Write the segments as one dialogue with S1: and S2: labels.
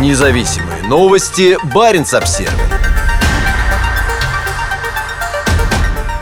S1: Независимые новости. Барин обсерва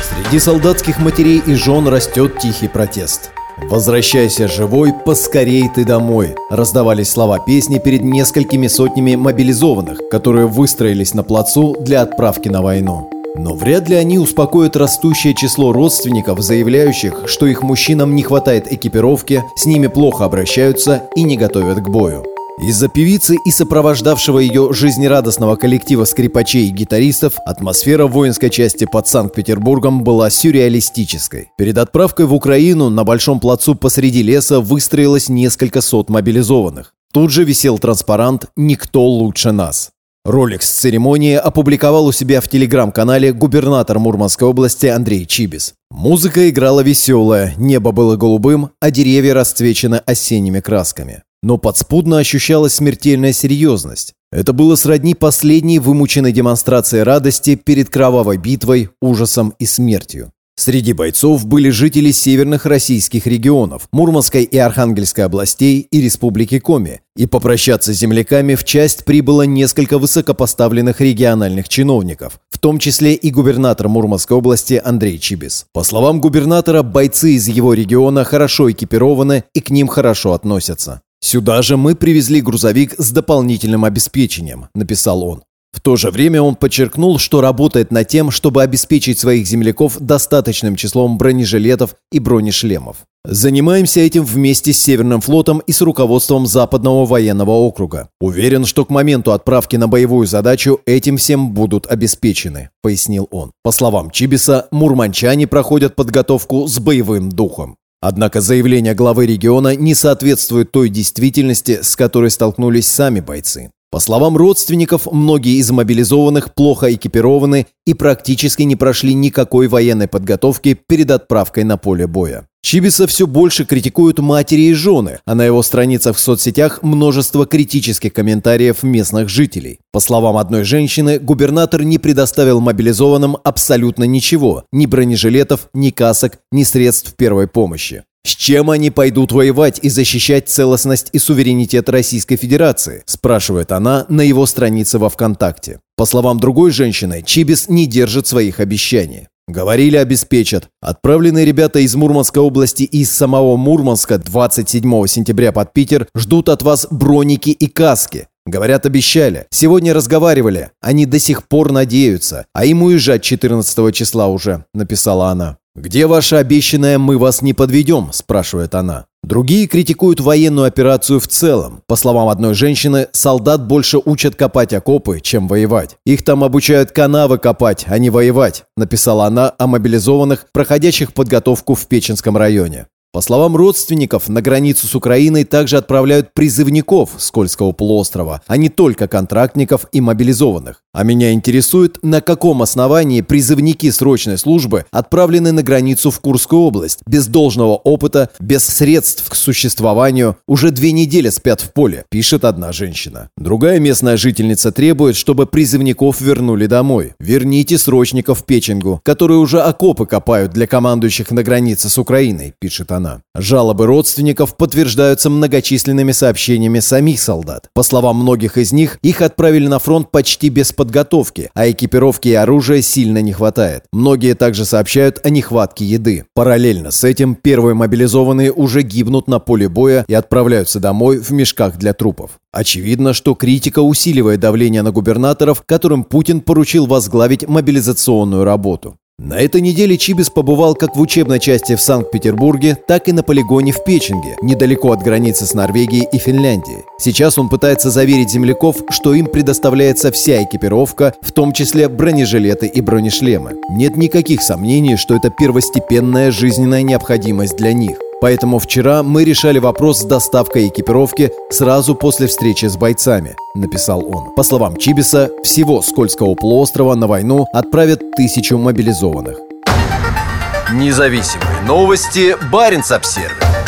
S2: Среди солдатских матерей и жен растет тихий протест. «Возвращайся живой, поскорей ты домой», раздавались слова песни перед несколькими сотнями мобилизованных, которые выстроились на плацу для отправки на войну. Но вряд ли они успокоят растущее число родственников, заявляющих, что их мужчинам не хватает экипировки, с ними плохо обращаются и не готовят к бою. Из-за певицы и сопровождавшего ее жизнерадостного коллектива скрипачей и гитаристов атмосфера воинской части под Санкт-Петербургом была сюрреалистической. Перед отправкой в Украину на Большом плацу посреди леса выстроилось несколько сот мобилизованных. Тут же висел транспарант «Никто лучше нас». Ролик с церемонии опубликовал у себя в телеграм-канале губернатор Мурманской области Андрей Чибис. Музыка играла веселая, небо было голубым, а деревья расцвечены осенними красками. Но подспудно ощущалась смертельная серьезность. Это было сродни последней вымученной демонстрации радости перед кровавой битвой, ужасом и смертью. Среди бойцов были жители северных российских регионов, Мурманской и Архангельской областей и Республики Коми, и попрощаться с земляками в часть прибыло несколько высокопоставленных региональных чиновников, в том числе и губернатор Мурманской области Андрей Чибис. По словам губернатора, бойцы из его региона хорошо экипированы и к ним хорошо относятся. «Сюда же мы привезли грузовик с дополнительным обеспечением», – написал он. В то же время он подчеркнул, что работает над тем, чтобы обеспечить своих земляков достаточным числом бронежилетов и бронешлемов. Занимаемся этим вместе с Северным флотом и с руководством Западного военного округа. Уверен, что к моменту отправки на боевую задачу этим всем будут обеспечены, пояснил он. По словам Чибиса, мурманчане проходят подготовку с боевым духом. Однако заявление главы региона не соответствует той действительности, с которой столкнулись сами бойцы. По словам родственников, многие из мобилизованных плохо экипированы и практически не прошли никакой военной подготовки перед отправкой на поле боя. Чибиса все больше критикуют матери и жены, а на его страницах в соцсетях множество критических комментариев местных жителей. По словам одной женщины, губернатор не предоставил мобилизованным абсолютно ничего – ни бронежилетов, ни касок, ни средств первой помощи. С чем они пойдут воевать и защищать целостность и суверенитет Российской Федерации? Спрашивает она на его странице во ВКонтакте. По словам другой женщины, Чибис не держит своих обещаний. Говорили, обеспечат. Отправленные ребята из Мурманской области и из самого Мурманска 27 сентября под Питер ждут от вас броники и каски. Говорят, обещали. Сегодня разговаривали. Они до сих пор надеются. А им уезжать 14 числа уже, написала она. «Где ваша обещанная «мы вас не подведем»?» – спрашивает она. Другие критикуют военную операцию в целом. По словам одной женщины, солдат больше учат копать окопы, чем воевать. Их там обучают канавы копать, а не воевать, написала она о мобилизованных, проходящих подготовку в Печенском районе. По словам родственников, на границу с Украиной также отправляют призывников с Кольского полуострова, а не только контрактников и мобилизованных. А меня интересует, на каком основании призывники срочной службы отправлены на границу в Курскую область, без должного опыта, без средств к существованию, уже две недели спят в поле, пишет одна женщина. Другая местная жительница требует, чтобы призывников вернули домой. Верните срочников Печенгу, которые уже окопы копают для командующих на границе с Украиной, пишет она страна. Жалобы родственников подтверждаются многочисленными сообщениями самих солдат. По словам многих из них, их отправили на фронт почти без подготовки, а экипировки и оружия сильно не хватает. Многие также сообщают о нехватке еды. Параллельно с этим первые мобилизованные уже гибнут на поле боя и отправляются домой в мешках для трупов. Очевидно, что критика усиливает давление на губернаторов, которым Путин поручил возглавить мобилизационную работу. На этой неделе Чибис побывал как в учебной части в Санкт-Петербурге, так и на полигоне в Печенге, недалеко от границы с Норвегией и Финляндией. Сейчас он пытается заверить земляков, что им предоставляется вся экипировка, в том числе бронежилеты и бронешлемы. Нет никаких сомнений, что это первостепенная жизненная необходимость для них. Поэтому вчера мы решали вопрос с доставкой экипировки сразу после встречи с бойцами, написал он. По словам Чибиса, всего с Кольского полуострова на войну отправят тысячу мобилизованных.
S1: Независимые новости. Барин обсервис